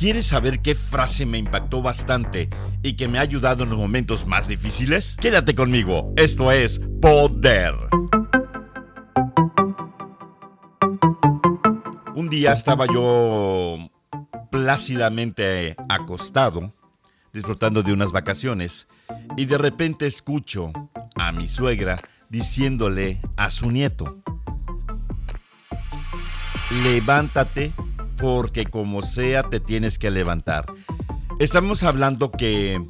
¿Quieres saber qué frase me impactó bastante y que me ha ayudado en los momentos más difíciles? Quédate conmigo, esto es Poder. Un día estaba yo plácidamente acostado, disfrutando de unas vacaciones, y de repente escucho a mi suegra diciéndole a su nieto, levántate porque como sea te tienes que levantar. Estamos hablando que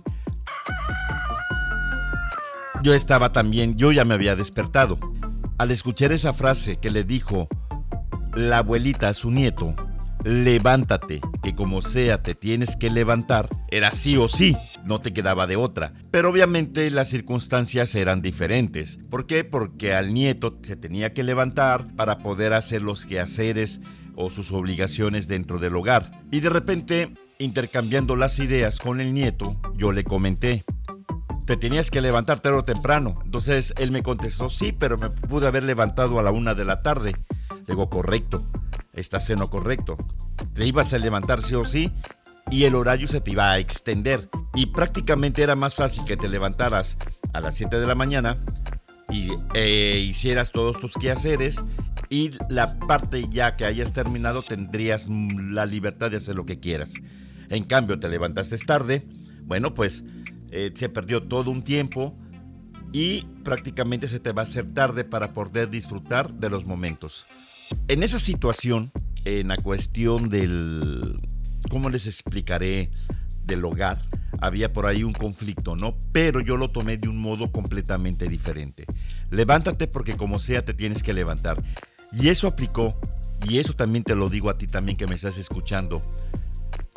yo estaba también, yo ya me había despertado. Al escuchar esa frase que le dijo la abuelita a su nieto, levántate, que como sea te tienes que levantar, era sí o sí, no te quedaba de otra. Pero obviamente las circunstancias eran diferentes. ¿Por qué? Porque al nieto se tenía que levantar para poder hacer los quehaceres o sus obligaciones dentro del hogar. Y de repente, intercambiando las ideas con el nieto, yo le comenté, te tenías que levantar tarde o temprano. Entonces él me contestó, sí, pero me pude haber levantado a la una de la tarde. Le digo, correcto, estás en correcto. Te ibas a levantar sí o sí y el horario se te iba a extender. Y prácticamente era más fácil que te levantaras a las 7 de la mañana y eh, hicieras todos tus quehaceres y la parte ya que hayas terminado tendrías la libertad de hacer lo que quieras. En cambio, te levantaste tarde, bueno, pues eh, se perdió todo un tiempo y prácticamente se te va a hacer tarde para poder disfrutar de los momentos. En esa situación, en la cuestión del, ¿cómo les explicaré? Del hogar, había por ahí un conflicto, ¿no? Pero yo lo tomé de un modo completamente diferente. Levántate porque como sea te tienes que levantar. Y eso aplicó, y eso también te lo digo a ti también que me estás escuchando,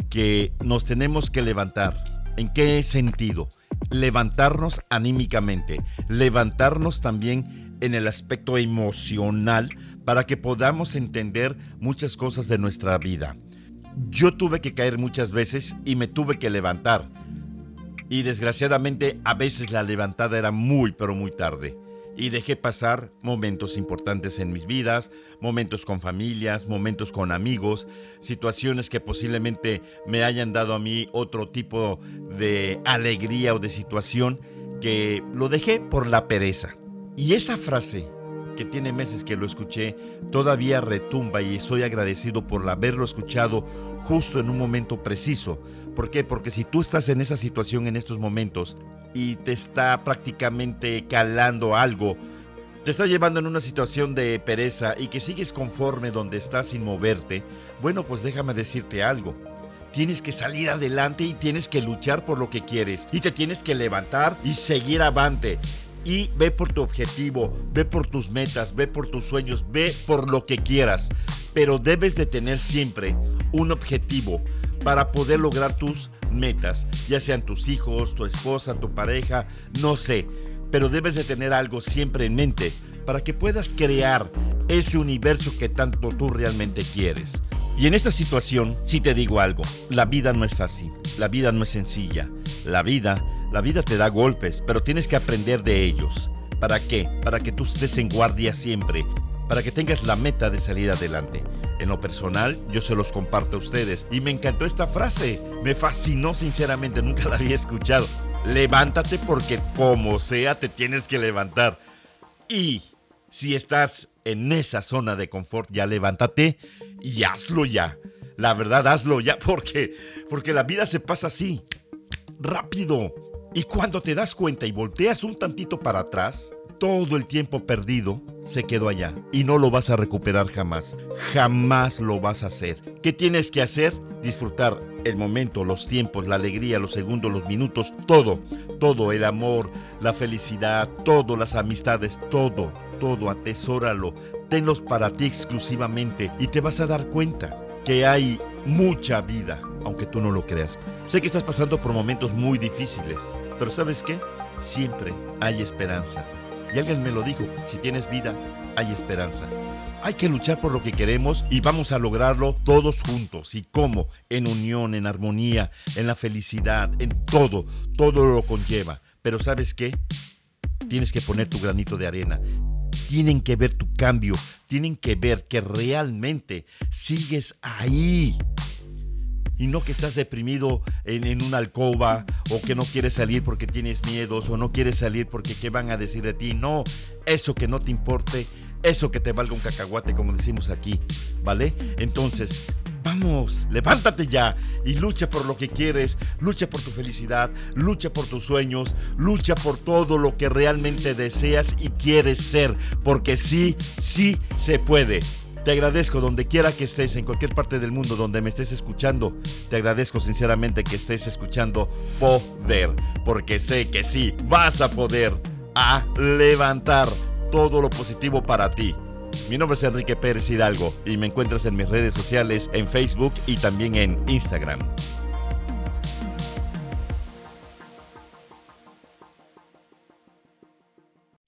que nos tenemos que levantar. ¿En qué sentido? Levantarnos anímicamente, levantarnos también en el aspecto emocional para que podamos entender muchas cosas de nuestra vida. Yo tuve que caer muchas veces y me tuve que levantar. Y desgraciadamente a veces la levantada era muy pero muy tarde y dejé pasar momentos importantes en mis vidas, momentos con familias, momentos con amigos, situaciones que posiblemente me hayan dado a mí otro tipo de alegría o de situación que lo dejé por la pereza. Y esa frase, que tiene meses que lo escuché, todavía retumba y soy agradecido por haberlo escuchado justo en un momento preciso. ¿Por qué? Porque si tú estás en esa situación en estos momentos y te está prácticamente calando algo, te está llevando en una situación de pereza y que sigues conforme donde estás sin moverte, bueno, pues déjame decirte algo. Tienes que salir adelante y tienes que luchar por lo que quieres. Y te tienes que levantar y seguir avante. Y ve por tu objetivo, ve por tus metas, ve por tus sueños, ve por lo que quieras. Pero debes de tener siempre un objetivo para poder lograr tus metas, ya sean tus hijos, tu esposa, tu pareja, no sé, pero debes de tener algo siempre en mente para que puedas crear ese universo que tanto tú realmente quieres. Y en esta situación, sí te digo algo, la vida no es fácil, la vida no es sencilla, la vida, la vida te da golpes, pero tienes que aprender de ellos. ¿Para qué? Para que tú estés en guardia siempre, para que tengas la meta de salir adelante. En lo personal, yo se los comparto a ustedes y me encantó esta frase, me fascinó sinceramente, nunca la había escuchado. Levántate porque como sea te tienes que levantar. Y si estás en esa zona de confort, ya levántate y hazlo ya. La verdad, hazlo ya porque, porque la vida se pasa así, rápido. Y cuando te das cuenta y volteas un tantito para atrás, todo el tiempo perdido se quedó allá y no lo vas a recuperar jamás. Jamás lo vas a hacer. ¿Qué tienes que hacer? Disfrutar el momento, los tiempos, la alegría, los segundos, los minutos, todo, todo, el amor, la felicidad, todo, las amistades, todo, todo, atesóralo, tenlos para ti exclusivamente y te vas a dar cuenta que hay mucha vida, aunque tú no lo creas. Sé que estás pasando por momentos muy difíciles, pero ¿sabes qué? Siempre hay esperanza. Y alguien me lo dijo, si tienes vida, hay esperanza. Hay que luchar por lo que queremos y vamos a lograrlo todos juntos. ¿Y cómo? En unión, en armonía, en la felicidad, en todo. Todo lo conlleva. Pero ¿sabes qué? Tienes que poner tu granito de arena. Tienen que ver tu cambio. Tienen que ver que realmente sigues ahí y no que estás deprimido en, una alcoba o que no quieres salir porque tienes miedos o no quieres salir porque qué van a decir de ti. No, eso que no te importe, eso que te valga un cacahuate como decimos aquí, ¿vale? Entonces, vamos, levántate ya y lucha por lo que quieres, lucha por tu felicidad, lucha por tus sueños, lucha por todo lo que realmente deseas y quieres ser, porque sí, sí se puede. Te agradezco donde quiera que estés, en cualquier parte del mundo donde me estés escuchando. Te agradezco sinceramente que estés escuchando Poder, porque sé que sí, vas a poder a levantar todo lo positivo para ti. Mi nombre es Enrique Pérez Hidalgo y me encuentras en mis redes sociales en Facebook y también en Instagram.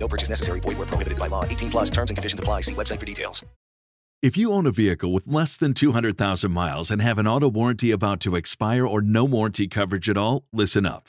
No purchase necessary. Void where prohibited by law. 18 plus terms and conditions apply. See website for details. If you own a vehicle with less than 200,000 miles and have an auto warranty about to expire or no warranty coverage at all, listen up.